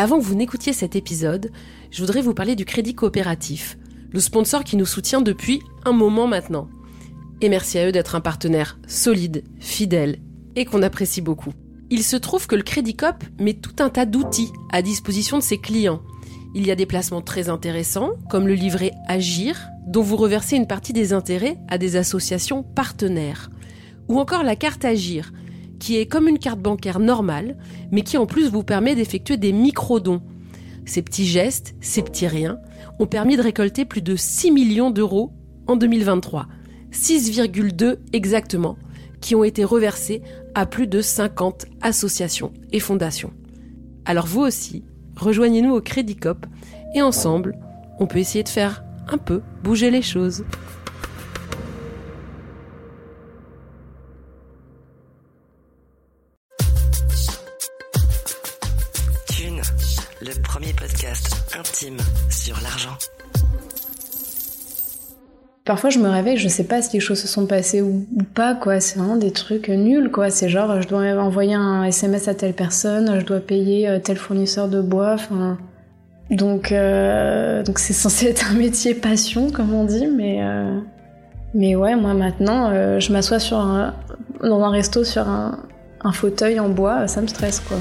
Avant que vous n'écoutiez cet épisode, je voudrais vous parler du Crédit Coopératif, le sponsor qui nous soutient depuis un moment maintenant. Et merci à eux d'être un partenaire solide, fidèle et qu'on apprécie beaucoup. Il se trouve que le Crédit Coop met tout un tas d'outils à disposition de ses clients. Il y a des placements très intéressants, comme le livret Agir, dont vous reversez une partie des intérêts à des associations partenaires. Ou encore la carte Agir, qui est comme une carte bancaire normale, mais qui en plus vous permet d'effectuer des micro-dons. Ces petits gestes, ces petits riens, ont permis de récolter plus de 6 millions d'euros en 2023. 6,2 exactement, qui ont été reversés à plus de 50 associations et fondations. Alors vous aussi, rejoignez-nous au Crédit Cop et ensemble, on peut essayer de faire un peu bouger les choses. Parfois, je me réveille, je sais pas si les choses se sont passées ou, pas, quoi. C'est vraiment des trucs nuls, quoi. C'est genre, je dois envoyer un SMS à telle personne, je dois payer euh, tel fournisseur de bois. Donc, euh, donc c'est censé être un métier passion, comme on dit, mais, euh, mais ouais, moi maintenant, je m'assois sur dans un resto sur un, un fauteuil en bois, ça me stresse, quoi.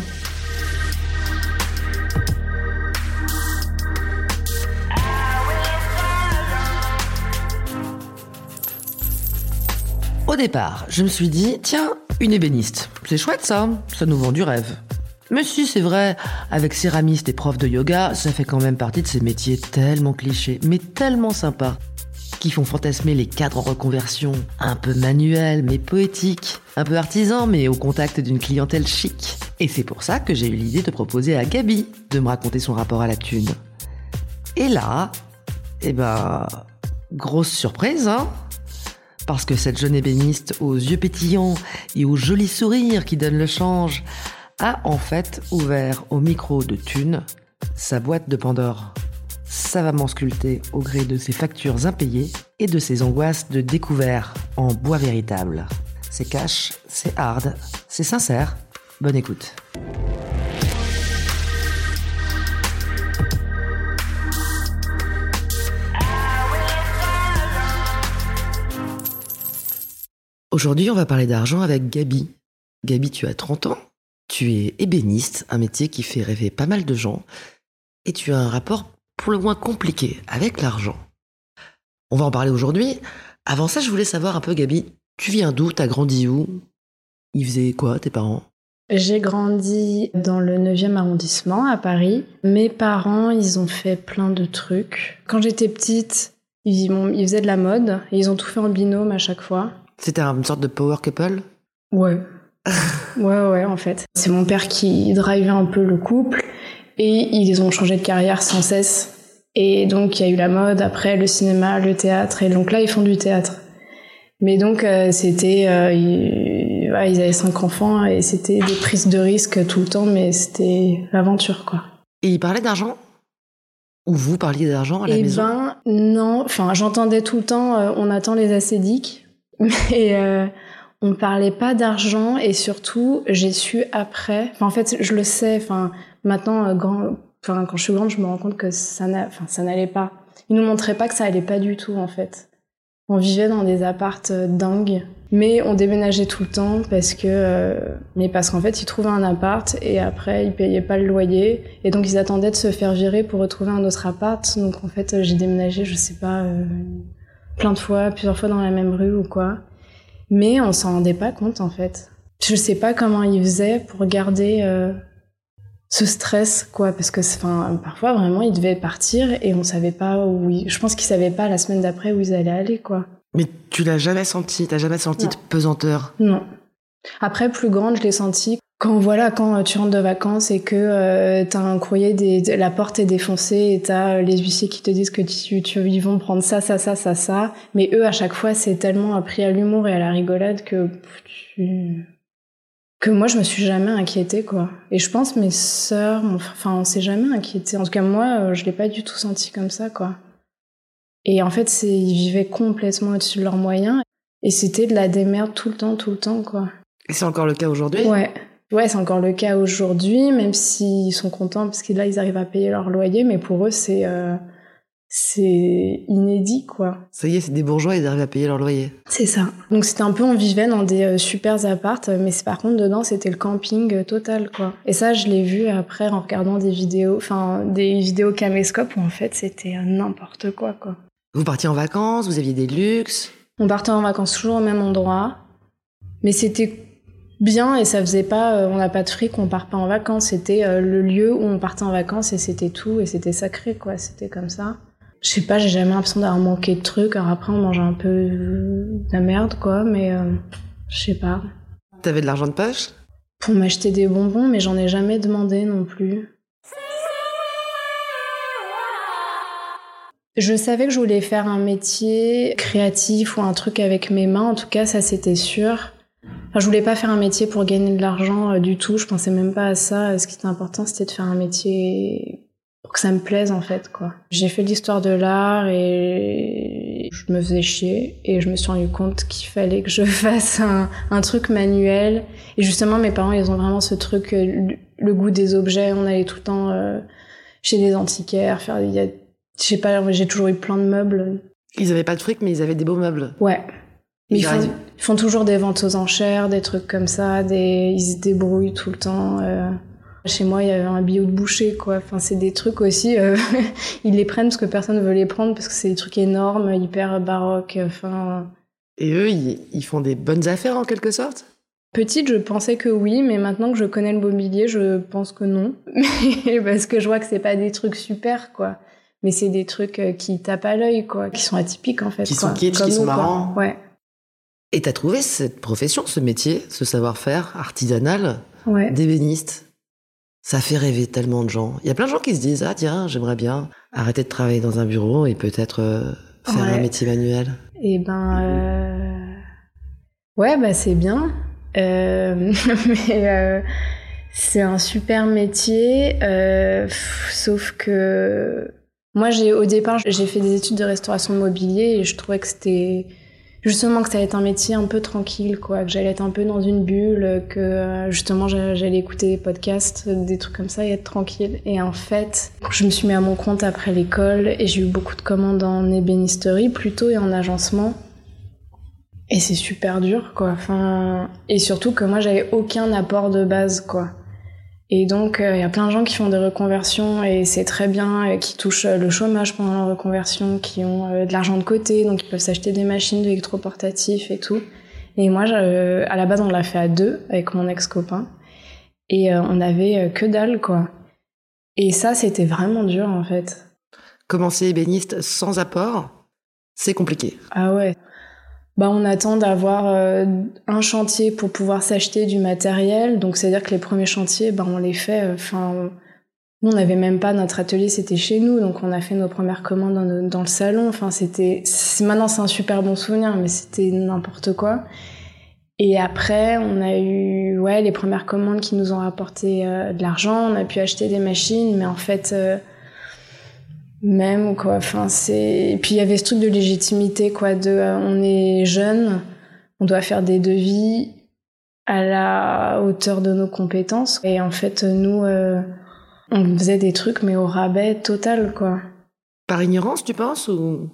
Départ, je me suis dit, tiens, une ébéniste. C'est chouette ça, ça nous vend du rêve. Mais si, c'est vrai, avec céramiste et prof de yoga, ça fait quand même partie de ces métiers tellement clichés, mais tellement sympas, qui font fantasmer les cadres reconversion, un peu manuels mais poétiques, un peu artisans mais au contact d'une clientèle chic. Et c'est pour ça que j'ai eu l'idée de proposer à Gabi de me raconter son rapport à la thune. Et là, eh ben, grosse surprise, hein parce que cette jeune ébéniste aux yeux pétillants et au joli sourire qui donne le change a en fait ouvert au micro de Thune sa boîte de Pandore. Savamment sculptée au gré de ses factures impayées et de ses angoisses de découvert en bois véritable. C'est cash, c'est hard, c'est sincère. Bonne écoute. Aujourd'hui, on va parler d'argent avec Gabi. Gabi, tu as 30 ans, tu es ébéniste, un métier qui fait rêver pas mal de gens, et tu as un rapport pour le moins compliqué avec l'argent. On va en parler aujourd'hui. Avant ça, je voulais savoir un peu, Gabi, tu viens d'où? T'as grandi où? Ils faisaient quoi, tes parents? J'ai grandi dans le 9e arrondissement à Paris. Mes parents, ils ont fait plein de trucs. Quand j'étais petite, ils, ils faisaient de la mode et ils ont tout fait en binôme à chaque fois. C'était une sorte de power couple? Ouais. ouais, ouais, en fait. C'est mon père qui drivait un peu le couple et ils ont changé de carrière sans cesse. Et donc, il y a eu la mode, après le cinéma, le théâtre. Et donc là, ils font du théâtre. Mais donc, euh, c'était. euh, ils, ouais, ils avaient cinq enfants et c'était des prises de risques tout le temps, mais c'était l'aventure, quoi. Et ils parlaient d'argent? Ou vous parliez d'argent à la Eh maison? ben, non. Enfin, j'entendais tout le temps, euh, on attend les acédiques. Mais euh, on parlait pas d'argent et surtout, j'ai su après. En fait, je le sais. Enfin, maintenant, euh, grand, enfin, quand je suis grande, je me rends compte que ça ça n'allait pas. Ils nous montraient pas que ça allait pas du tout, en fait. On vivait dans des appartes euh, dingues. Mais on déménageait tout le temps parce que, euh, mais parce qu'en fait, ils trouvaient un appart et après, ils payaient pas le loyer et donc ils attendaient de se faire virer pour retrouver un autre appart. Donc en fait, j'ai déménagé, je sais pas, plein de fois, plusieurs fois dans la même rue ou quoi. Mais on s'en rendait pas compte en fait. Je sais pas comment ils faisaient pour garder euh, ce stress, quoi, parce que, enfin, parfois vraiment, ils devaient partir et on savait pas où. Ils... Je pense qu'ils savaient pas la semaine d'après où ils allaient aller, quoi. Mais tu l'as jamais senti, t'as jamais senti Non. de pesanteur? Non. Après, plus grande, je l'ai senti quand voilà, quand tu rentres de vacances et que euh, t'as un courrier, la porte est défoncée et t'as les huissiers qui te disent que ils vont prendre ça, ça, ça, ça, ça. Mais eux, à chaque fois, c'est tellement appris à l'humour et à la rigolade que que moi, je me suis jamais inquiétée, quoi. Et je pense mes sœurs, enfin, on s'est jamais inquiété. En tout cas, moi, euh, je l'ai pas du tout senti comme ça, quoi. Et en fait, ils vivaient complètement au-dessus de leurs moyens. Et c'était de la démerde tout le temps, tout le temps, quoi. Et c'est encore le cas aujourd'hui? Ouais. Ouais, c'est encore le cas aujourd'hui, même s'ils sont contents parce que là, ils arrivent à payer leur loyer, mais pour eux, c'est euh, c'est inédit, quoi. Ça y est, c'est des bourgeois, ils arrivent à payer leur loyer. C'est ça. Donc c'était un peu, on vivait dans des euh, super appartes, mais par contre, dedans, c'était le camping euh, total, quoi. Et ça, je l'ai vu après en regardant des vidéos, enfin, des vidéos caméscope où en fait, c'était euh, n'importe quoi, quoi. Vous partiez en vacances, vous aviez des luxes? On partait en vacances toujours au même endroit, mais c'était bien et ça faisait pas euh, on n'a pas de fric on part pas en vacances. C'était euh, le lieu où on partait en vacances et c'était tout et c'était sacré quoi. C'était comme ça. Je sais pas j'ai jamais l'impression d'avoir manqué de trucs. Alors après on mangeait un peu de la merde quoi mais euh, je sais pas. T'avais de l'argent de poche? Pour m'acheter des bonbons mais j'en ai jamais demandé non plus. Je savais que je voulais faire un métier créatif ou un truc avec mes mains, en tout cas ça c'était sûr. Enfin, je voulais pas faire un métier pour gagner de l'argent euh, du tout. Je pensais même pas à ça. Ce qui était important, c'était de faire un métier pour que ça me plaise en fait quoi. J'ai fait l'histoire de l'art et je me faisais chier et je me suis rendu compte qu'il fallait que je fasse un, un, truc manuel. Et justement, mes parents, ils ont vraiment ce truc, euh, le goût des objets. On allait tout le temps euh, chez des antiquaires, faire, il y a, je sais pas, j'ai toujours eu plein de meubles. Ils avaient pas de fric, mais ils avaient des beaux meubles. Ouais. Mais ils font, ils font, toujours des ventes aux enchères, des trucs comme ça, des, ils se débrouillent tout le temps. Euh. Chez moi, il y avait un bio de boucher, quoi. Enfin, c'est des trucs aussi, euh, ils les prennent parce que personne veut les prendre, parce que c'est des trucs énormes, hyper baroques, enfin... Et eux, ils, ils font des bonnes affaires, en quelque sorte? Petite, je pensais que oui, mais maintenant que je connais le mobilier, je pense que non. parce que je vois que c'est pas des trucs super, quoi. Mais c'est des trucs euh, qui tapent à l'œil, quoi. Qui sont atypiques, en fait. Qui sont kitsch, qui sont marrants. Ouais. Et t'as trouvé cette profession, ce métier, ce savoir-faire artisanal ouais. d'ébéniste? Ça fait rêver tellement de gens. Il y a plein de gens qui se disent ah tiens j'aimerais bien arrêter de travailler dans un bureau et peut-être euh, faire ouais. un métier manuel. Et ben euh... ouais bah c'est bien, euh... mais c'est un super métier, sauf que moi j'ai au départ j'ai fait des études de restauration de mobilier et je trouvais que c'était justement que ça allait être un métier un peu tranquille, quoi, que j'allais être un peu dans une bulle, que justement j'allais écouter des podcasts, des trucs comme ça et être tranquille. Et en fait, je me suis mis à mon compte après l'école et j'ai eu beaucoup de commandes en ébénisterie plutôt et en agencement. Et c'est super dur, quoi. Enfin, et surtout que moi j'avais aucun apport de base, quoi. Et donc, il euh, y a plein de gens qui font des reconversions et c'est très bien, euh, qui touchent le chômage pendant la reconversion, qui ont euh, de l'argent de côté, donc ils peuvent s'acheter des machines d'électroportatifs et tout. Et moi, euh, à la base, on l'a fait à deux avec mon ex-copain. Et euh, on avait que dalle, quoi. Et ça, c'était vraiment dur, en fait. Commencer ébéniste sans apport, c'est compliqué. Ah ouais bah, on attend d'avoir euh, un chantier pour pouvoir s'acheter du matériel. Donc, c'est-à-dire que les premiers chantiers, bah, on les fait. Enfin, euh, nous, on n'avait même pas notre atelier, c'était chez nous. Donc, on a fait nos premières commandes dans, dans le salon. Enfin, c'était. Maintenant, c'est un super bon souvenir, mais c'était n'importe quoi. Et après, on a eu ouais, les premières commandes qui nous ont rapporté euh, de l'argent. On a pu acheter des machines, mais en fait euh, même quoi enfin c'est puis il y avait ce truc de légitimité quoi de euh, on est jeune on doit faire des devis à la hauteur de nos compétences. Et en fait nous euh, on faisait des trucs mais au rabais total quoi. Par ignorance tu penses ou?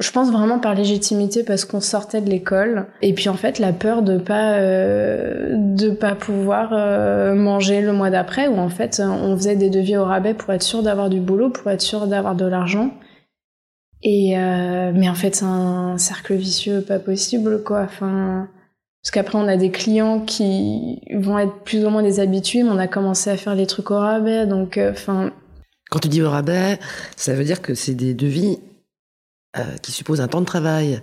Je pense vraiment par légitimité parce qu'on sortait de l'école. Et puis en fait la peur de pas euh, de pas pouvoir euh, manger le mois d'après où en fait on faisait des devis au rabais pour être sûr d'avoir du boulot pour être sûr d'avoir de l'argent. Et euh, mais en fait c'est un cercle vicieux pas possible quoi. Enfin parce qu'après on a des clients qui vont être plus ou moins des habitués mais on a commencé à faire les trucs au rabais. Donc enfin quand tu dis au rabais ça veut dire que c'est des devis euh, qui suppose un temps de travail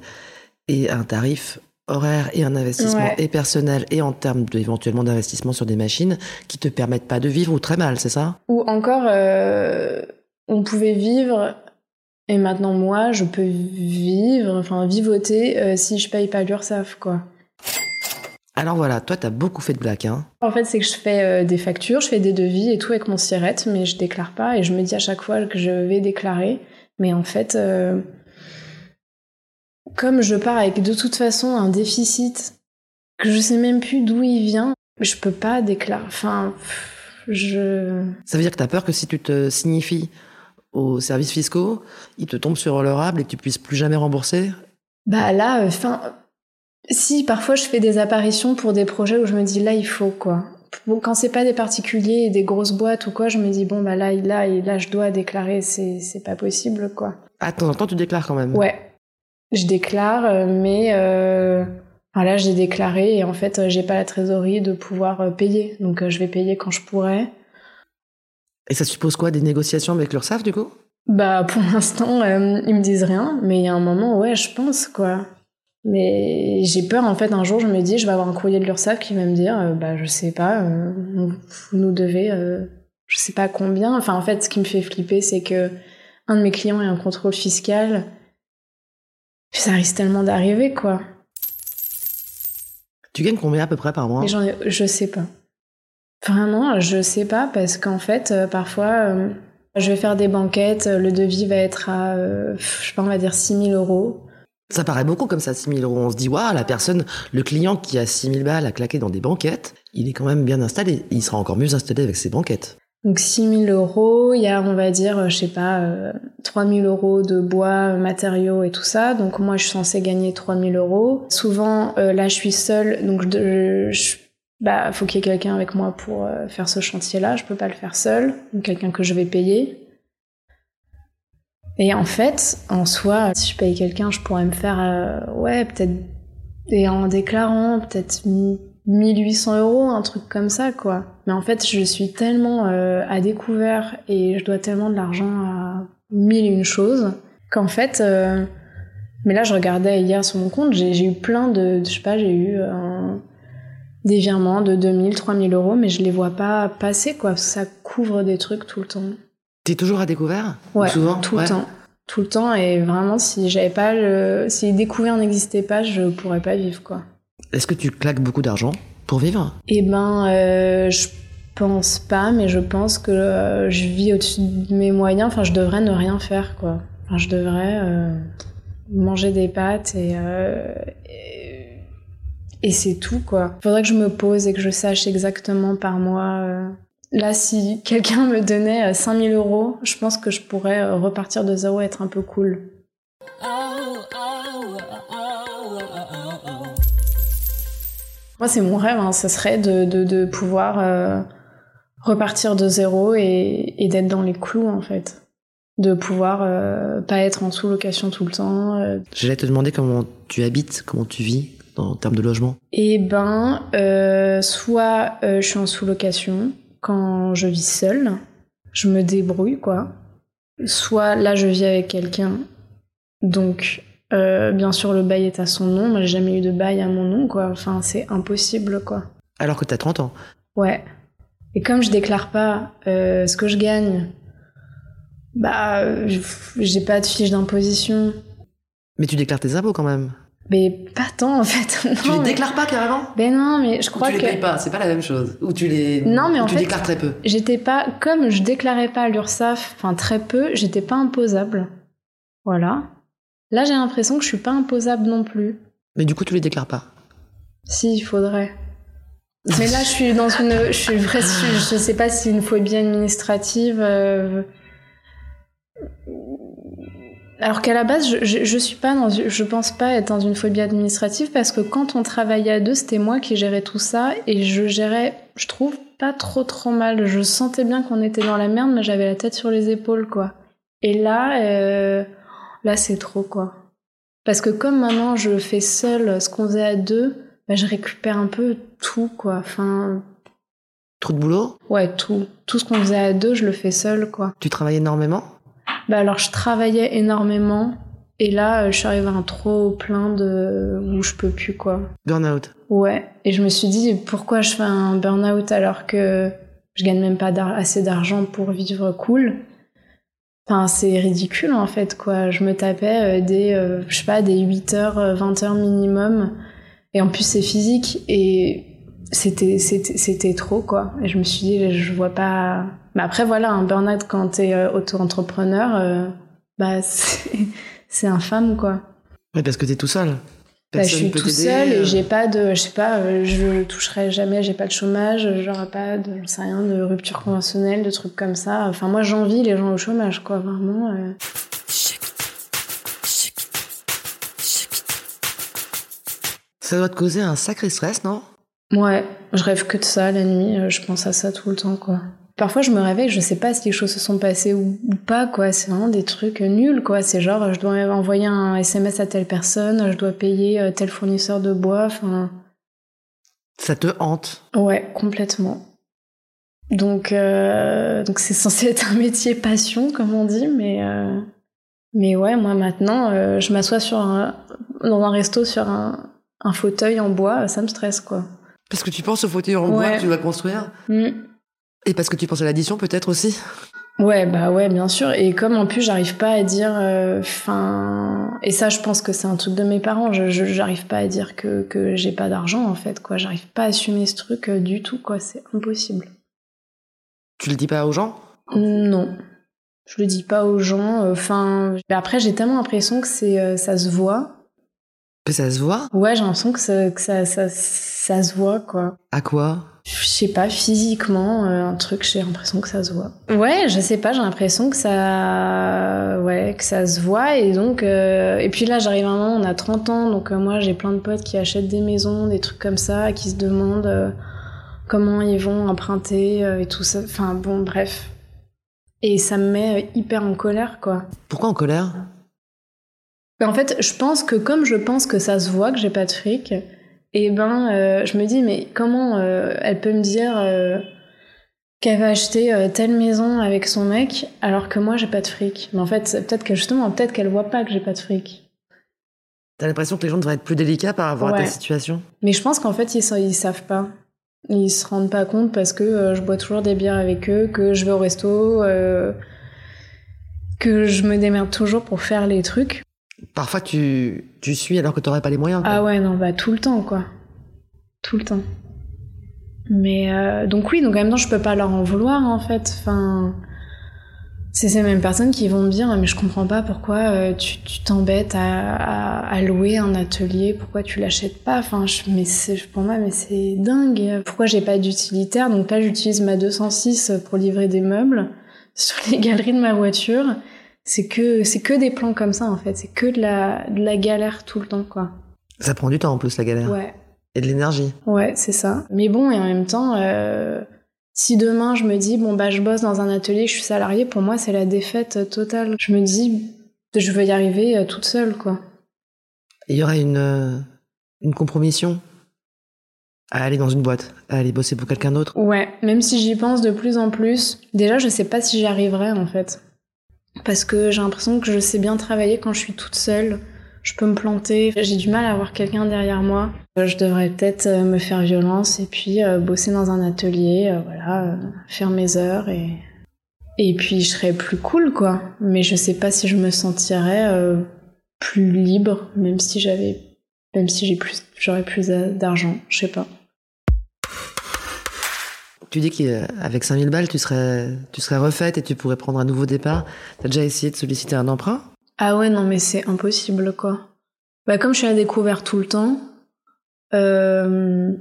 et un tarif horaire et un investissement Ouais. et personnel et en termes éventuellement d'investissement sur des machines qui te permettent pas de vivre ou très mal, c'est ça? Ou encore, euh, on pouvait vivre, et maintenant moi, je peux vivre, enfin vivoter euh, si je paye pas l'URSSAF, quoi. Alors voilà, toi t'as beaucoup fait de blagues, hein En fait, c'est que je fais euh, des factures, je fais des devis et tout avec mon sirette, mais je déclare pas, et je me dis à chaque fois que je vais déclarer. Mais en fait, comme je pars avec de toute façon un déficit, que je sais même plus d'où il vient, je peux pas déclarer. Enfin, je. Ça veut dire que t'as peur que si tu te signifies aux services fiscaux, ils te tombent sur le rable et que tu puisses plus jamais rembourser? Bah là, enfin, si parfois je fais des apparitions pour des projets où je me dis là il faut quoi. Bon, quand c'est pas des particuliers et des grosses boîtes ou quoi, je me dis bon bah là, là, là je dois déclarer, c'est c'est pas possible quoi. Ah, de temps en temps tu déclares quand même Ouais, je déclare, euh, mais euh, enfin, là j'ai déclaré et en fait j'ai pas la trésorerie de pouvoir euh, payer, donc euh, je vais payer quand je pourrai. Et ça suppose quoi Des négociations avec l'URSSAF du coup? Bah pour l'instant euh, ils me disent rien, mais il y a un moment ouais je pense quoi. Mais j'ai peur en fait un jour je me dis je vais avoir un courrier de l'URSSAF qui va me dire euh, bah je sais pas vous nous devez je sais pas combien. Enfin en fait ce qui me fait flipper c'est que un de mes clients a un contrôle fiscal. Puis ça risque tellement d'arriver quoi. Tu gagnes combien à peu près par mois? Ai, je sais pas. Vraiment, je sais pas parce qu'en fait, euh, parfois, euh, je vais faire des banquettes, euh, le devis va être à, euh, je sais pas, on va dire 6000 euros. Ça paraît beaucoup comme ça, 6000 euros. On se dit, waouh, la personne, le client qui a 6000 balles à claquer dans des banquettes, il est quand même bien installé. Il sera encore mieux installé avec ses banquettes. Donc 6000 euros, il y a, on va dire, euh, je sais pas, euh, 3000 euros de bois, euh, matériaux et tout ça. Donc moi, je suis censée gagner 3000 euros. Souvent, euh, là, je suis seule, donc je, je- bah, faut qu'il y ait quelqu'un avec moi pour euh, faire ce chantier-là. Je peux pas le faire seule, donc quelqu'un que je vais payer. Et en fait, en soi, si je paye quelqu'un, je pourrais me faire, ouais, peut-être, et en déclarant, peut-être 1800 euros, un truc comme ça, quoi. Mais en fait, je suis tellement euh, à découvert et je dois tellement de l'argent à mille et une choses qu'en fait, euh, mais là, je regardais hier sur mon compte, j'ai eu plein de, je sais pas, j'ai eu euh, des virements de 2000, 3000 euros, mais je les vois pas passer, quoi, parce que ça couvre des trucs tout le temps. T'es toujours à découvert? Ouais, Souvent? tout Ouais. le temps. Tout le temps, et vraiment, si j'avais pas le. Si découvert n'existait pas, je pourrais pas vivre, quoi. Est-ce que tu claques beaucoup d'argent pour vivre? Eh ben, euh, je pense pas, mais je pense que euh, je vis au-dessus de mes moyens. Enfin, je devrais ne rien faire, quoi. Enfin, je devrais euh, manger des pâtes et, euh, et, et c'est tout, quoi. Faudrait que je me pose et que je sache exactement par mois. Là, si quelqu'un me donnait euh, 5000 euros, je pense que je pourrais repartir de zéro et être un peu cool. Moi, c'est mon rêve, hein, ça serait de, de, pouvoir repartir de zéro et, et d'être dans les clous, en fait. De pouvoir euh, pas être en sous-location tout le temps. euh. J'allais te demander comment tu habites, comment tu vis en termes de logement. Et ben, euh, soit je suis en sous-location quand je vis seule, je me débrouille, quoi. Soit là, je vis avec quelqu'un, donc bien sûr le bail est à son nom. Moi, j'ai jamais eu de bail à mon nom, quoi. Enfin, c'est impossible, quoi. Alors que t'as 30 ans. Ouais. Et comme je déclare pas euh, ce que je gagne, bah, j'ai pas de fiche d'imposition. Mais tu déclares tes impôts quand même. Mais pas tant en fait. tu Non, les mais- déclares pas carrément? Ben non, mais je Ou crois tu les que payes pas, c'est pas la même chose. Ou tu les. Non, mais ou en tu fait- déclares très peu. j'étais pas, comme je déclarais pas à l'URSSAF, enfin très peu, j'étais pas imposable. Voilà. Là, j'ai l'impression que je suis pas imposable non plus. Mais du coup, tu les déclares pas. Si, il faudrait. Mais là, je suis dans une, je suis vrai, je, sais pas si une phobie administrative. euh, Alors qu'à la base, je, je, je suis pas dans, je pense pas être dans une phobie administrative parce que quand on travaillait à deux, c'était moi qui gérais tout ça et je gérais, je trouve pas trop trop mal. Je sentais bien qu'on était dans la merde, mais j'avais la tête sur les épaules, quoi. Et là, euh, là, c'est trop, quoi. Parce que comme maintenant je fais seule ce qu'on faisait à deux, bah, je récupère un peu tout, quoi. Enfin, Trop de boulot? ouais, tout. Tout ce qu'on faisait à deux, je le fais seule, quoi. Tu travailles énormément? Bah alors, je travaillais énormément Et là, euh, je suis arrivée à un trop plein de où je peux plus quoi. Burnout. Ouais. Et je me suis dit pourquoi je fais un burn-out alors que je gagne même pas assez d'argent pour vivre cool? Enfin, c'est ridicule en fait quoi. Je me tapais euh, des euh, je sais pas des 8 heures 20 heures minimum et en plus c'est physique et c'était c'était trop quoi. Et je me suis dit je vois pas mais après voilà un burn-out quand t'es auto-entrepreneur bah c'est infâme, quoi. Ouais, parce que t'es tout seul. Bah, je suis tout seul et euh. j'ai pas de, je sais pas, euh, je toucherai jamais, j'ai pas de chômage, j'aurai pas de, je sais rien, de rupture conventionnelle, de trucs comme ça. Enfin, moi, j'envie les gens au chômage, quoi, vraiment. Euh. Ça doit te causer un sacré stress, non? Ouais, je rêve que de ça la nuit, je pense à ça tout le temps, quoi. Parfois, je me réveille, je sais pas si les choses se sont passées ou, pas, quoi. C'est vraiment des trucs nuls, quoi. C'est genre, je dois envoyer un SMS à telle personne, je dois payer euh, tel fournisseur de bois, enfin. Ça te hante? Ouais, complètement. Donc, euh, donc c'est censé être un métier passion, comme on dit, mais euh, mais ouais, moi maintenant, je m'assois sur dans un resto sur un, un, fauteuil en bois, ça me stresse, quoi. Parce que tu penses au fauteuil en bois que tu vas construire. Mmh. Et parce que tu penses à l'addition peut-être aussi Ouais, bah ouais, bien sûr. Et comme en plus, j'arrive pas à dire, enfin, euh, et ça, je pense que c'est un truc de mes parents. Je, j'arrive pas à dire que que j'ai pas d'argent en fait, quoi. J'arrive pas à assumer ce truc euh, du tout, quoi. C'est impossible. Tu le dis pas aux gens? Non, je le dis pas aux gens. Enfin, après, j'ai tellement l'impression que c'est, euh, ça se voit. Que ça se voit Ouais, j'ai l'impression que ça, que ça, ça, ça se voit, quoi. À quoi? Je sais pas, physiquement, euh, un truc, j'ai l'impression que ça se voit. Ouais, je sais pas, j'ai l'impression que ça, ouais, que ça se voit et donc, euh, et puis là, j'arrive à un moment, on a 30 ans, donc euh, moi, j'ai plein de potes qui achètent des maisons, des trucs comme ça, qui se demandent comment ils vont emprunter et tout ça. Enfin, bon, bref. Et ça me met hyper en colère, quoi. Pourquoi en colère? Ben, En fait, je pense que comme je pense que ça se voit que j'ai pas de fric, et ben euh, je me dis mais comment euh, elle peut me dire euh, qu'elle va acheter telle maison avec son mec alors que moi j'ai pas de fric. Mais en fait peut-être que justement peut-être qu'elle voit pas que j'ai pas de fric. T'as l'impression que les gens devraient être plus délicats par rapport à ta situation? Mais je pense qu'en fait ils, ils savent pas. Ils se rendent pas compte parce que je bois toujours des bières avec eux que je vais au resto que je me démerde toujours pour faire les trucs Parfois, tu, tu suis alors que tu n'aurais pas les moyens. Ah ouais, non, bah tout le temps, quoi. Tout le temps. Mais euh, donc oui, donc en même temps, je peux pas leur en vouloir, en fait. Enfin, c'est ces mêmes personnes qui vont me dire, mais je comprends pas pourquoi euh, tu t'embêtes à, à, louer un atelier, pourquoi tu l'achètes pas? Enfin, je, mais pour moi, mais c'est dingue. Pourquoi j'ai pas d'utilitaire? Donc là, j'utilise ma 206 pour livrer des meubles sur les galeries de ma voiture c'est que c'est que des plans comme ça en fait. C'est que de la de la galère tout le temps quoi. Ça prend du temps en plus la galère. Ouais. Et de l'énergie. Ouais c'est ça. Mais bon et en même temps euh, si demain je me dis bon bah je bosse dans un atelier je suis salariée pour moi c'est la défaite totale. Je me dis je veux y arriver euh, toute seule quoi. Il y aura une euh, une compromission à aller dans une boîte, à aller bosser pour quelqu'un d'autre. Ouais, même si j'y pense de plus en plus. Déjà, je sais pas si j'y arriverai en fait parce que j'ai l'impression que je sais bien travailler quand je suis toute seule. Je peux me planter, j'ai du mal à avoir quelqu'un derrière moi. Je devrais peut-être euh, me faire violence et puis euh, bosser dans un atelier, euh, voilà, faire mes heures et et puis je serais plus cool quoi. Mais je sais pas si je me sentirais plus libre, même si j'avais, même si j'ai plus, j'aurais plus d'argent, je sais pas. Tu dis qu'avec 5000 balles, tu serais, tu serais refaite et tu pourrais prendre un nouveau départ. T'as déjà essayé de solliciter un emprunt? Ah ouais, non, mais c'est impossible, quoi. Bah, comme je suis à découvert tout le temps, euh,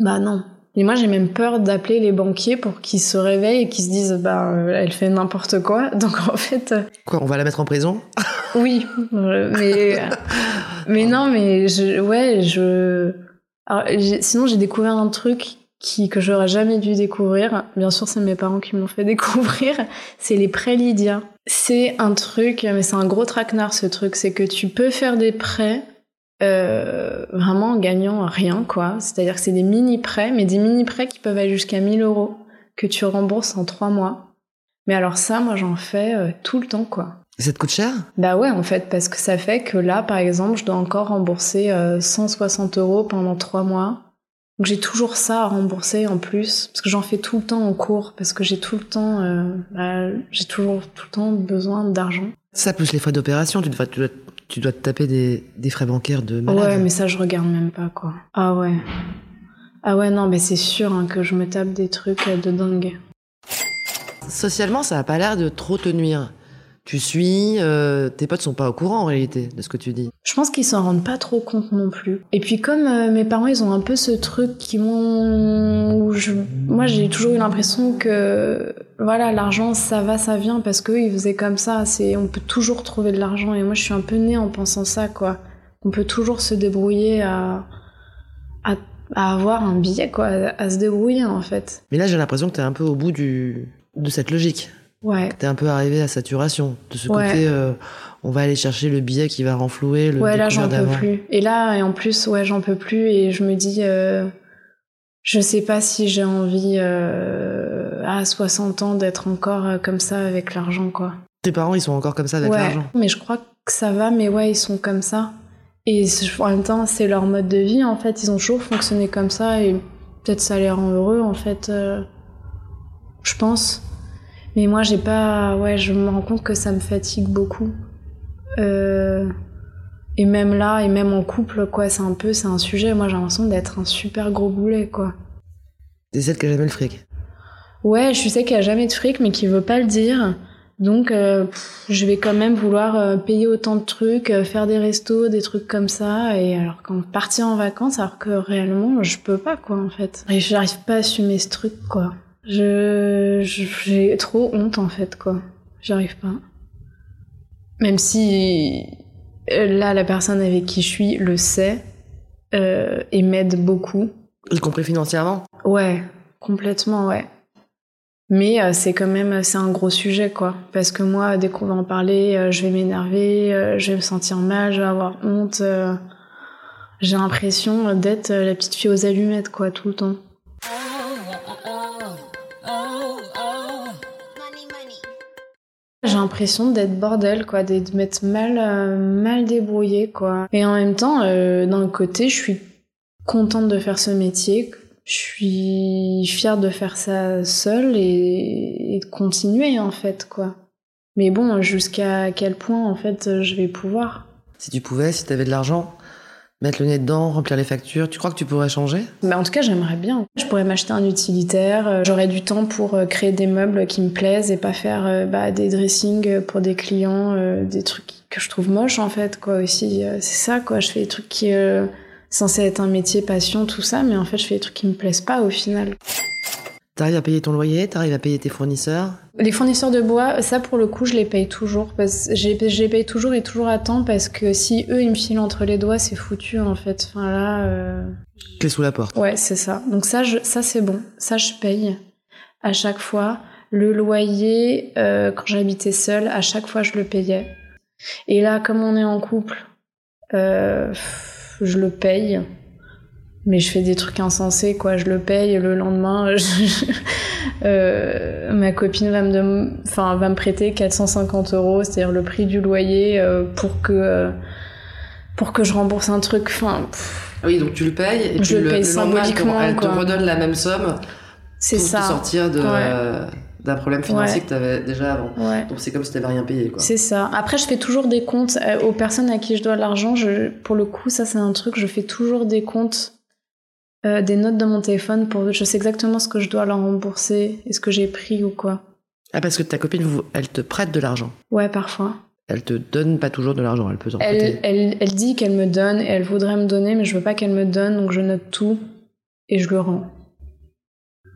bah non. Et moi, j'ai même peur d'appeler les banquiers pour qu'ils se réveillent et qu'ils se disent, bah, euh, elle fait n'importe quoi. Donc, en fait. Euh, quoi, on va la mettre en prison? Oui, mais. mais non, mais je, ouais, je. Alors, sinon, j'ai découvert un truc qui que j'aurais jamais dû découvrir. Bien sûr, c'est mes parents qui m'ont fait découvrir. C'est les prêts Lydia. C'est un truc, mais c'est un gros traquenard ce truc. C'est que tu peux faire des prêts euh, vraiment en gagnant rien, quoi. C'est-à-dire que c'est des mini prêts, mais des mini prêts qui peuvent aller jusqu'à 1000 euros que tu rembourses en trois mois. Mais alors ça, moi, j'en fais euh, tout le temps, quoi. Ça te coûte cher? Bah ouais, en fait, parce que ça fait que là, par exemple, je dois encore rembourser euh, 160 euros pendant trois mois. Donc j'ai toujours ça à rembourser en plus, parce que j'en fais tout le temps en cours, parce que j'ai tout le temps, euh, bah, j'ai toujours tout le temps besoin d'argent. Ça plus les frais d'opération, tu dois, tu dois, tu dois te taper des, des frais bancaires de malade. Ouais, mais ça, je regarde même pas, quoi. Ah ouais. Ah ouais, non, mais c'est sûr hein, que je me tape des trucs euh, de dingue. Socialement, ça a pas l'air de trop te nuire. Tu suis, euh, tes potes sont pas au courant en réalité de ce que tu dis. Je pense qu'ils s'en rendent pas trop compte non plus. Et puis comme euh, mes parents, ils ont un peu ce truc qui m'ont... je... Moi, j'ai toujours eu l'impression que voilà, l'argent, ça va, ça vient, parce qu'eux, ils faisaient comme ça. C'est, on peut toujours trouver de l'argent. Et moi, je suis un peu née en pensant ça, quoi. On peut toujours se débrouiller à, à, à avoir un billet, quoi, à, à se débrouiller, en fait. Mais là, j'ai l'impression que t'es un peu au bout du, de cette logique. Ouais. T'es un peu arrivé à saturation de ce Ouais. côté. euh, on va aller chercher le billet qui va renflouer le Ouais, là, j'en peux plus. Et là, et en plus, ouais, j'en peux plus. Et je me dis, euh, je sais pas si j'ai envie, euh, à 60 ans, d'être encore euh, comme ça avec l'argent, quoi. Tes parents, ils sont encore comme ça avec ouais, l'argent? mais je crois que ça va, mais ouais, ils sont comme ça. Et en même temps, c'est leur mode de vie, en fait. Ils ont toujours fonctionné comme ça et peut-être ça les rend heureux, en fait. je pense. Mais moi, j'ai pas. Ouais, je me rends compte que ça me fatigue beaucoup. Euh, Et même là, et même en couple, quoi, c'est un peu. C'est un sujet. Moi, j'ai l'impression d'être un super gros boulet, quoi. T'es celle qui a jamais le fric. Ouais, je sais qu'il n'y a jamais de fric, mais qui veut pas le dire. Donc, euh, pff, je vais quand même vouloir euh, payer autant de trucs, euh, faire des restos, des trucs comme ça. Et alors, quand partir en vacances, alors que réellement, je peux pas, quoi, en fait. Et j'arrive pas à assumer ce truc, quoi. Je, j'ai trop honte, en fait, quoi. J'arrive pas. Même si euh, là, la personne avec qui je suis le sait euh, et m'aide beaucoup. Y compris financièrement. Ouais, complètement, ouais. Mais euh, c'est quand même c'est un gros sujet quoi parce que moi dès qu'on va en parler euh, je vais m'énerver je vais me sentir mal je vais avoir honte j'ai l'impression d'être la petite fille aux allumettes quoi tout le temps l'impression d'être bordel quoi d'être m'être mal euh, mal quoi et en même temps euh, d'un côté je suis contente de faire ce métier je suis fière de faire ça seule et, et de continuer en fait quoi. Mais bon, jusqu'à quel point en fait je vais pouvoir? Si tu pouvais, si t'avais de l'argent, mettre le nez dedans, remplir les factures, tu crois que tu pourrais changer? Bah, En tout cas, j'aimerais bien. Je pourrais m'acheter un utilitaire, euh, j'aurais du temps pour euh, créer des meubles qui me plaisent et pas faire euh, bah, des dressings pour des clients, des trucs que je trouve moches en fait quoi aussi. C'est ça quoi, je fais des trucs qui euh, censés être un métier passion tout ça, mais en fait je fais des trucs qui me plaisent pas au final. T'arrives à payer ton loyer, t'arrives à payer tes fournisseurs. Les fournisseurs de bois, ça pour le coup, je les paye toujours. Parce, je, les, je les paye toujours et toujours à temps parce que si eux ils me filent entre les doigts, c'est foutu en fait. Enfin là, euh, Clé sous la porte. ouais, c'est ça. Donc ça, je, ça c'est bon. Ça je paye à chaque fois. Le loyer, euh, quand j'habitais seule, à chaque fois je le payais. Et là, comme on est en couple, euh, je le paye. Mais je fais des trucs insensés, quoi. Je le paye et le lendemain, je- euh, ma copine va me, dem- enfin, va me prêter 450 euros, c'est-à-dire le prix du loyer, euh, pour que euh, pour que je rembourse un truc. Enfin, pff, Ah Oui, donc tu le payes et Je puis le paye te- symboliquement, elle te quoi. redonne la même somme c'est pour ça. te sortir de, Ouais. euh, d'un problème financier Ouais. que t'avais déjà avant. Ouais. Donc c'est comme si t'avais rien payé, quoi. C'est ça. Après, je fais toujours des comptes euh, aux personnes à qui je dois de l'argent. Je, pour le coup, ça, c'est un truc. Je fais toujours des comptes, euh, des notes dans mon téléphone pour. Je sais exactement ce que je dois leur rembourser et ce que j'ai pris ou quoi. Ah, parce que ta copine, vous- elle te prête de l'argent. Ouais, parfois. Elle te donne pas toujours de l'argent, elle peut t'en Elle, prêter. elle, elle dit qu'elle me donne et elle voudrait me donner, mais je veux pas qu'elle me donne, donc je note tout et je le rends.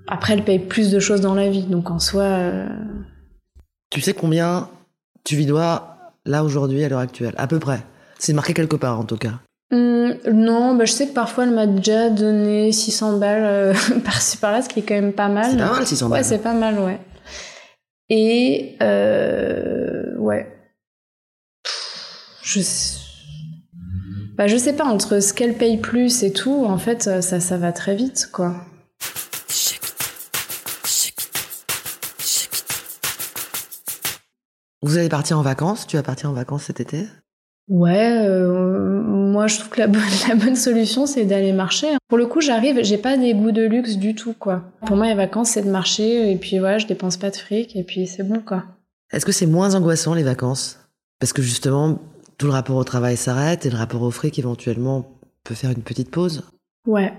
Après, elle paye plus de choses dans la vie, donc en soi. euh, Tu sais combien tu lui dois là aujourd'hui, à l'heure actuelle? À peu près. C'est marqué quelque part en tout cas. Hum, non, bah, je sais que parfois elle m'a déjà donné 600 balles euh, par-ci par-là, ce qui est quand même pas mal. C'est pas mal 600 balles. Ouais, c'est pas mal, ouais. Et euh, ouais. Je sais... Bah, je sais pas, entre ce qu'elle paye plus et tout, en fait, ça, ça va très vite, quoi. Vous allez partir en vacances Tu vas partir en vacances cet été? Ouais, euh, moi je trouve que la bonne, la bonne solution c'est d'aller marcher. Pour le coup, j'arrive, j'ai pas des goûts de luxe du tout quoi. Pour moi, les vacances c'est de marcher et puis voilà, je dépense pas de fric et puis c'est bon quoi. Est-ce que c'est moins angoissant les vacances? Parce que justement, tout le rapport au travail s'arrête et le rapport au fric éventuellement peut faire une petite pause? Ouais.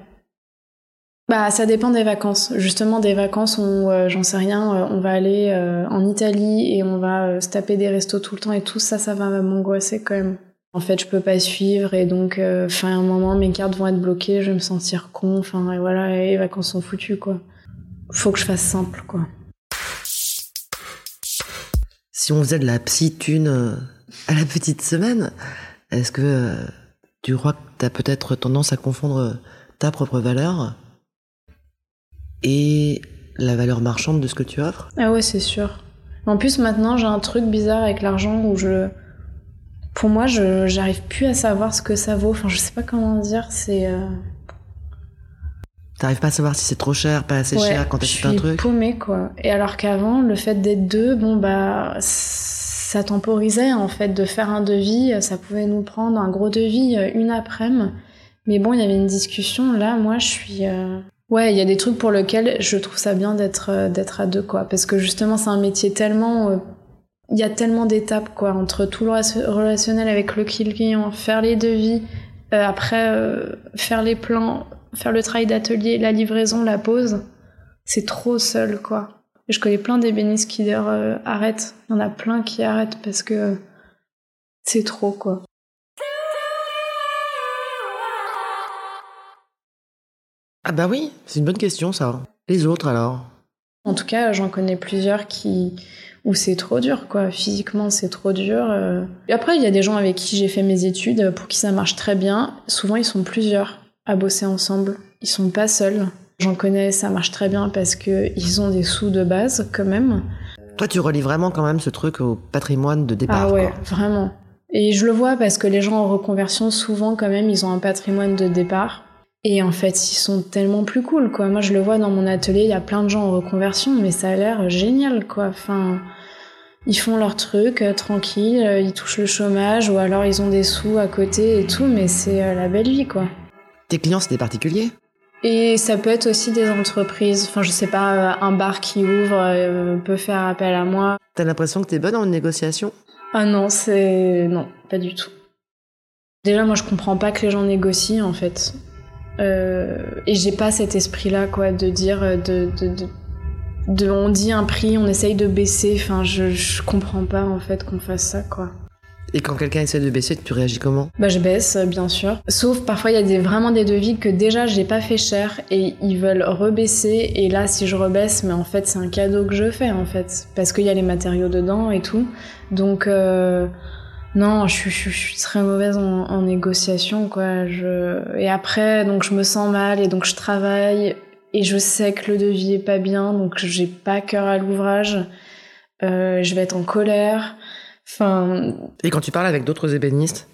Bah ça dépend des vacances. Justement des vacances où euh, j'en sais rien, euh, on va aller euh, en Italie et on va se taper des restos tout le temps et tout ça, ça va m'angoisser quand même. En fait, je peux pas suivre et donc, enfin, à un moment, mes cartes vont être bloquées, je vais me sentir con, enfin, et voilà, les vacances sont foutues, quoi. Faut que je fasse simple, quoi. Si on faisait de la psy thune à la petite semaine, est-ce que tu crois que tu as peut-être tendance à confondre ta propre valeur et la valeur marchande de ce que tu offres Ah ouais, c'est sûr. En plus, maintenant, j'ai un truc bizarre avec l'argent où je. Pour moi, je j'arrive plus à savoir ce que ça vaut. Enfin, je sais pas comment dire. C'est. Euh... T'arrives pas à savoir si c'est trop cher, pas assez cher quand t'achètes un truc. Je suis paumée, quoi. Et alors qu'avant, le fait d'être deux, bon bah, ça temporisait en fait de faire un devis. Ça pouvait nous prendre un gros devis euh, une après-midi. Mais bon, il y avait une discussion. Là, moi, je suis. Euh... Ouais, il y a des trucs pour lesquels je trouve ça bien d'être euh, d'être à deux, quoi. Parce que justement, c'est un métier tellement. Euh, il y a tellement d'étapes, quoi, entre tout le relationnel avec le client, faire les devis, euh, après faire les plans, faire le travail d'atelier, la livraison, la pause. C'est trop seul, quoi. je connais plein d'ébénistes qui d'ailleurs arrêtent. Il y en a plein qui arrêtent parce que c'est trop, quoi. Ah bah oui, c'est une bonne question ça. Les autres alors? En tout cas, j'en connais plusieurs qui où c'est trop dur quoi. Physiquement, c'est trop dur. Euh. Et après, il y a des gens avec qui j'ai fait mes études pour qui ça marche très bien. Souvent, ils sont plusieurs à bosser ensemble. Ils sont pas seuls. J'en connais, ça marche très bien parce que ils ont des sous de base quand même. Toi, tu relis vraiment quand même ce truc au patrimoine de départ. Ah ouais, vraiment. Et je le vois parce que les gens en reconversion, souvent quand même, ils ont un patrimoine de départ et en fait, ils sont tellement plus cool, quoi. Moi, je le vois dans mon atelier, il y a plein de gens en reconversion, mais ça a l'air génial, quoi. Enfin, ils font leur truc euh, tranquille, euh, ils touchent le chômage, ou alors ils ont des sous à côté et tout, mais c'est euh, la belle vie, quoi. Tes clients, c'est des particuliers? Et ça peut être aussi des entreprises. Enfin, je sais pas, un bar qui ouvre peut faire appel à moi. T'as l'impression que t'es bonne en négociation? Ah non, c'est. Non, pas du tout. Déjà, moi, je comprends pas que les gens négocient, en fait. Euh, et j'ai pas cet esprit-là, quoi, de dire, euh, de, de, de, on dit un prix, on essaye de baisser. Enfin, je, je comprends pas en fait qu'on fasse ça, quoi. Et quand quelqu'un essaie de baisser, tu réagis comment? Bah je baisse, bien sûr. Sauf parfois il y a des, vraiment des devis que déjà j'ai pas fait cher et ils veulent rebaisser. Et là si je rebaisse, mais en fait c'est un cadeau que je fais en fait. Parce qu'il y a les matériaux dedans et tout. Donc euh, non, je, je, je, suis très mauvaise en, en, négociation, quoi. Je... Et après, donc je me sens mal et donc je travaille et je sais que le devis est pas bien, donc j'ai pas cœur à l'ouvrage. Euh, je vais être en colère. Enfin. Et quand tu parles avec d'autres ébénistes,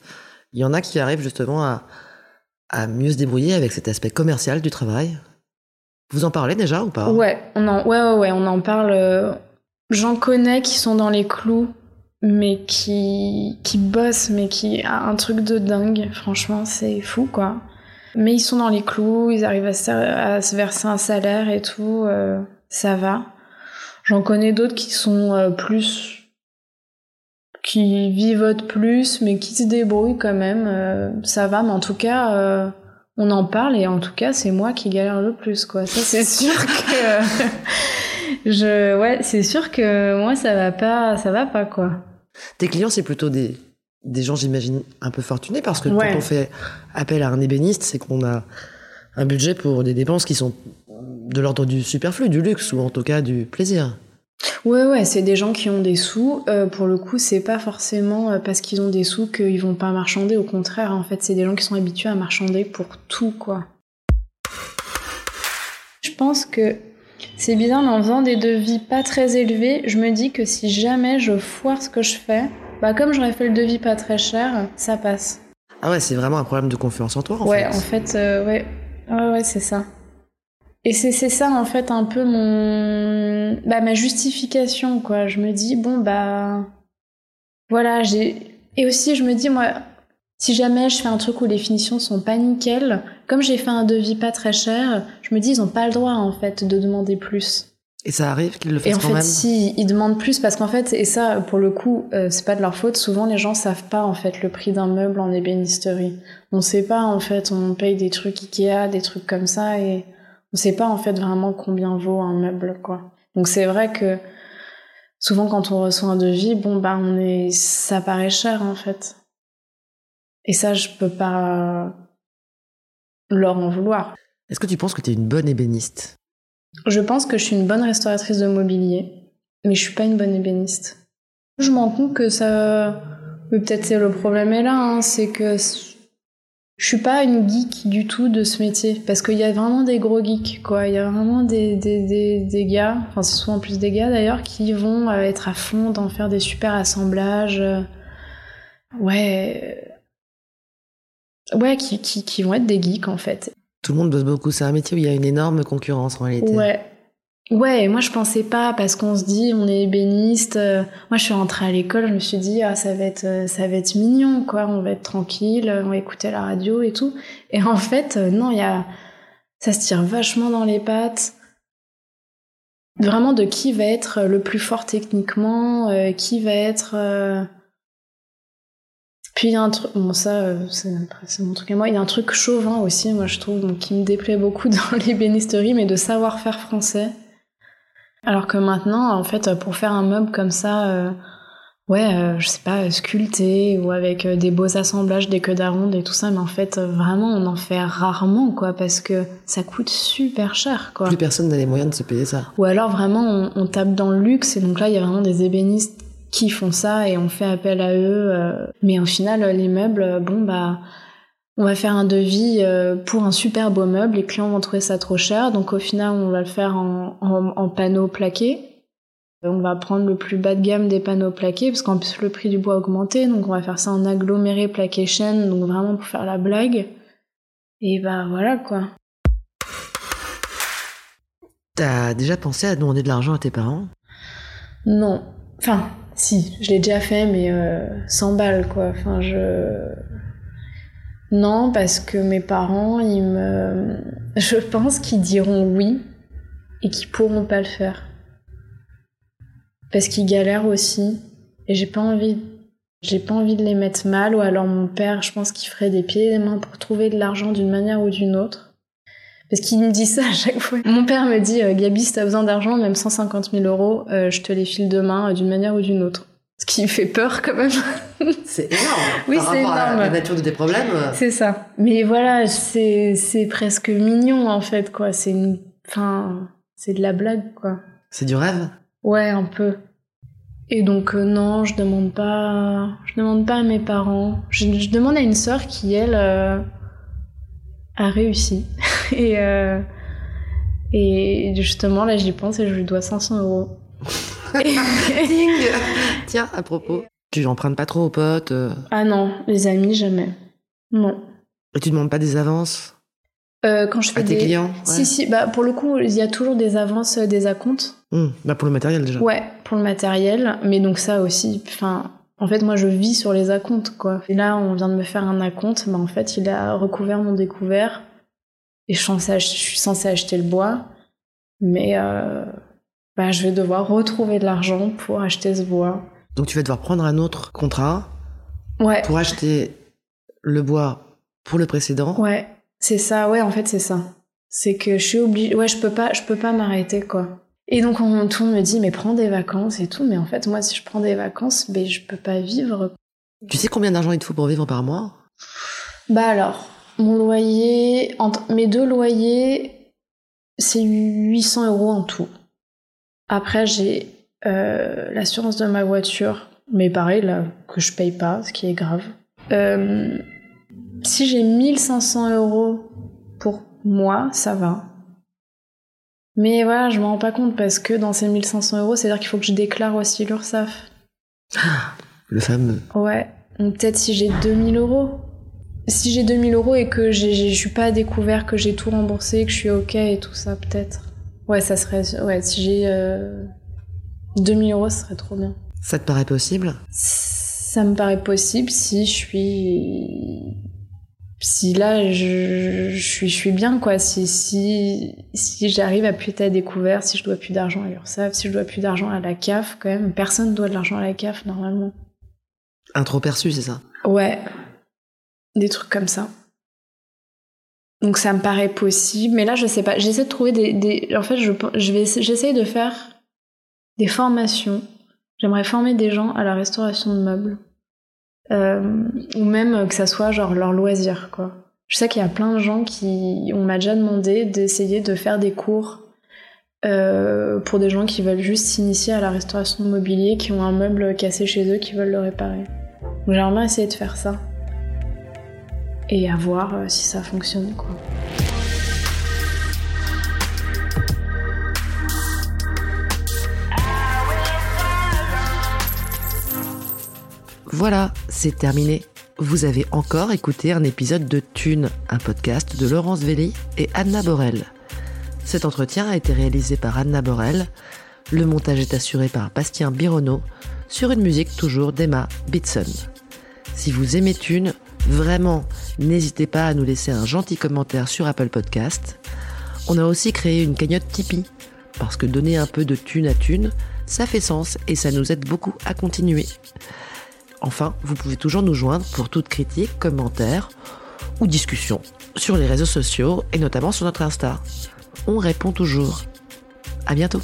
il y en a qui arrivent justement à, à mieux se débrouiller avec cet aspect commercial du travail. Vous en parlez déjà ou pas? Ouais, on en, ouais, ouais, ouais, on en parle. Euh, j'en connais qui sont dans les clous mais qui, qui bosse, mais qui a un truc de dingue. Franchement, c'est fou, quoi. Mais ils sont dans les clous, ils arrivent à se, à se verser un salaire et tout, euh, ça va. J'en connais d'autres qui sont euh, plus. qui vivotent plus, mais qui se débrouillent quand même. Euh, ça va, mais en tout cas, euh, on en parle et en tout cas, c'est moi qui galère le plus, quoi. Ça, c'est sûr que. je, ouais, c'est sûr que moi, ça va pas, ça va pas, quoi. Tes clients, c'est plutôt des, des gens, j'imagine, un peu fortunés parce que ouais. quand on fait appel à un ébéniste, c'est qu'on a un budget pour des dépenses qui sont de l'ordre du superflu, du luxe ou en tout cas du plaisir. Ouais, ouais, c'est des gens qui ont des sous. Euh, pour le coup, c'est pas forcément euh, parce qu'ils ont des sous qu'ils vont pas marchander. Au contraire, en fait, c'est des gens qui sont habitués à marchander pour tout, quoi. Je pense que c'est bizarre, mais en faisant des devis pas très élevés, je me dis que si jamais je foire ce que je fais, bah comme j'aurais fait le devis pas très cher, ça passe. Ah ouais, c'est vraiment un problème de confiance en toi, en ouais, fait. en fait, euh, ouais, ouais, ouais, c'est ça. Et c'est ça, en fait, un peu mon, bah ma justification, quoi. Je me dis bon bah, voilà, j'ai. Et aussi, je me dis, moi, si jamais je fais un truc où les finitions sont pas nickel, comme j'ai fait un devis pas très cher, je me dis, ils ont pas le droit, en fait, de demander plus. Et ça arrive qu'ils le Et fassent en quand fait, même si ils demandent plus, parce qu'en fait, et ça, pour le coup, euh, c'est pas de leur faute. Souvent, les gens savent pas en fait le prix d'un meuble en ébénisterie. On sait pas en fait. On paye des trucs Ikea, des trucs comme ça, et on sait pas en fait vraiment combien vaut un meuble, quoi. Donc c'est vrai que souvent, quand on reçoit un devis, bon bah, on est, ça paraît cher en fait. Et ça, je peux pas leur en vouloir. Est-ce que tu penses que tu es une bonne ébéniste? Je pense que je suis une bonne restauratrice de mobilier, mais je suis pas une bonne ébéniste. Je me rends compte que ça. mais Peut-être c'est le problème est là, hein, c'est que je suis pas une geek du tout de ce métier. Parce qu'il y a vraiment des gros geeks, quoi. Il y a vraiment des, des, des, des gars, enfin c'est souvent plus des gars d'ailleurs, qui vont euh, être à fond d'en faire des super assemblages. euh, Ouais. Ouais, qui, qui, qui vont être des geeks en fait. Tout le monde bosse beaucoup. C'est un métier où il y a une énorme concurrence en réalité. Ouais. Ouais, et moi je pensais pas parce qu'on se dit on est ébéniste. euh, moi je suis rentrée à l'école, je me suis dit ah ça va être euh, ça va être mignon quoi, on va être tranquille, on va écouter la radio et tout. Et en fait euh, non, il y a ça se tire vachement dans les pattes. Vraiment de qui va être le plus fort techniquement, euh, qui va être euh, puis il y a un truc, bon ça euh, c'est mon truc à moi, il y a un truc chauvin aussi, moi je trouve, donc, qui me déplaît beaucoup dans l'ébénisterie, mais de savoir-faire français. Alors que maintenant, en fait, pour faire un meuble comme ça, euh, ouais, euh, je sais pas, sculpté ou avec euh, des beaux assemblages, des queues d'aronde et tout ça, mais en fait, euh, vraiment, on en fait rarement, quoi, parce que ça coûte super cher, quoi. Plus personne n'a les moyens de se payer ça. Ou alors vraiment on, on tape dans le luxe et donc là il y a vraiment des ébénistes qui font ça et on fait appel à eux. euh. Mais au final les meubles, euh, bon bah on va faire un devis euh, pour un super beau meuble, les clients vont trouver ça trop cher, donc au final on va le faire en, en, en panneaux plaqués. On va prendre le plus bas de gamme des panneaux plaqués parce qu'en plus le prix du bois a augmenté, donc on va faire ça en aggloméré plaqué chaîne, donc vraiment pour faire la blague. Et bah voilà quoi. T'as déjà pensé à demander de l'argent à tes parents? Non. Enfin, si, je l'ai déjà fait, mais euh, 100 balles, quoi. Enfin, je... Non, parce que mes parents, ils me... Je pense qu'ils diront oui et qu'ils pourront pas le faire. Parce qu'ils galèrent aussi. Et j'ai pas envie... J'ai pas envie de les mettre mal, ou alors mon père, je pense qu'il ferait des pieds et des mains pour trouver de l'argent d'une manière ou d'une autre. Parce qu'il me dit ça à chaque fois. Mon père me dit, euh, Gabi, si t'as besoin d'argent, même 150 000 euros, euh, je te les file demain euh, d'une manière ou d'une autre. Ce qui fait peur quand même. C'est énorme. Oui, Par c'est rapport à énorme. la nature de tes problèmes. C'est ça. Mais voilà, c'est c'est presque mignon en fait, quoi. C'est une... Enfin, c'est de la blague, quoi. C'est du rêve? Ouais, un peu. Et donc euh, non, je demande pas, je demande pas à mes parents. Je, je demande à une sœur qui elle euh, a réussi. et euh, et justement là j'y pense et je lui dois 500 euros. Tiens, à propos. Tu empruntes pas trop aux potes euh, ah non, les amis jamais. Non. et tu demandes pas des avances? Euh, quand je fais à tes des clients ouais. Si si, bah pour le coup il y a toujours des avances, des acomptes. Hum, bah pour le matériel déjà. Ouais, pour le matériel, mais donc ça aussi, enfin, en fait, moi je vis sur les acomptes, quoi. Et là, on vient de me faire un acompte, mais en fait, il a recouvert mon découvert, et je suis censée, ach- je suis censée acheter le bois, mais euh, bah, je vais devoir retrouver de l'argent pour acheter ce bois. Donc tu vas devoir prendre un autre contrat Ouais, pour acheter le bois pour le précédent. ouais, c'est ça, ouais, en fait, c'est ça. C'est que je suis obligée, ouais, je peux pas, je peux pas m'arrêter, quoi. Et donc, on, tout le monde me dit, mais prends des vacances et tout, mais en fait, moi, si je prends des vacances, ben, je peux pas vivre, Tu sais combien d'argent il te faut pour vivre par mois? Bah alors, mon loyer, entre mes deux loyers, c'est 800 euros en tout. Après, j'ai euh, l'assurance de ma voiture, mais pareil, là, que je paye pas, ce qui est grave. Euh, si j'ai 1500 euros pour moi, ça va. Mais voilà, je m'en rends pas compte parce que dans ces 1500 euros, c'est-à-dire qu'il faut que je déclare aussi l'URSSAF. Le fameux. Ouais, donc peut-être si j'ai 2000 euros. Si j'ai 2000 euros et que je suis pas à découvert, que j'ai tout remboursé, que je suis ok et tout ça, peut-être. Ouais, ça serait. Ouais, si j'ai euh, 2000 euros, ce serait trop bien. Ça te paraît possible? Ça me paraît possible si je suis si là je, je, suis je suis bien quoi si si si j'arrive à plus à découvert si je dois plus d'argent à l'URSSAF si je dois plus d'argent à la CAF quand même personne doit de l'argent à la CAF normalement un trop perçu c'est ça? Ouais des trucs comme ça. Donc ça me paraît possible mais là je sais pas. J'essaie de trouver des, en fait de faire des formations. J'aimerais former des gens à la restauration de meubles. Euh, ou même que ça soit genre leur loisir quoi. Je sais qu'il y a plein de gens qui on m'a déjà demandé d'essayer de faire des cours euh, pour des gens qui veulent juste s'initier à la restauration de mobilier, qui ont un meuble cassé chez eux, qui veulent le réparer. Donc j'aimerais essayer de faire ça et à voir euh, si ça fonctionne quoi. Voilà, c'est terminé. Vous avez encore écouté un épisode de Thune, un podcast de Laurence Velli et Anna Borel. Cet entretien a été réalisé par Anna Borel. Le montage est assuré par Bastien Bironneau sur une musique toujours d'Emma Bitson. Si vous aimez Thune, vraiment, n'hésitez pas à nous laisser un gentil commentaire sur Apple Podcast. On a aussi créé une cagnotte Tipeee, parce que donner un peu de thune à thune, ça fait sens et ça nous aide beaucoup à continuer. Enfin, vous pouvez toujours nous joindre pour toute critique, commentaire ou discussion sur les réseaux sociaux et notamment sur notre Insta. On répond toujours. À bientôt.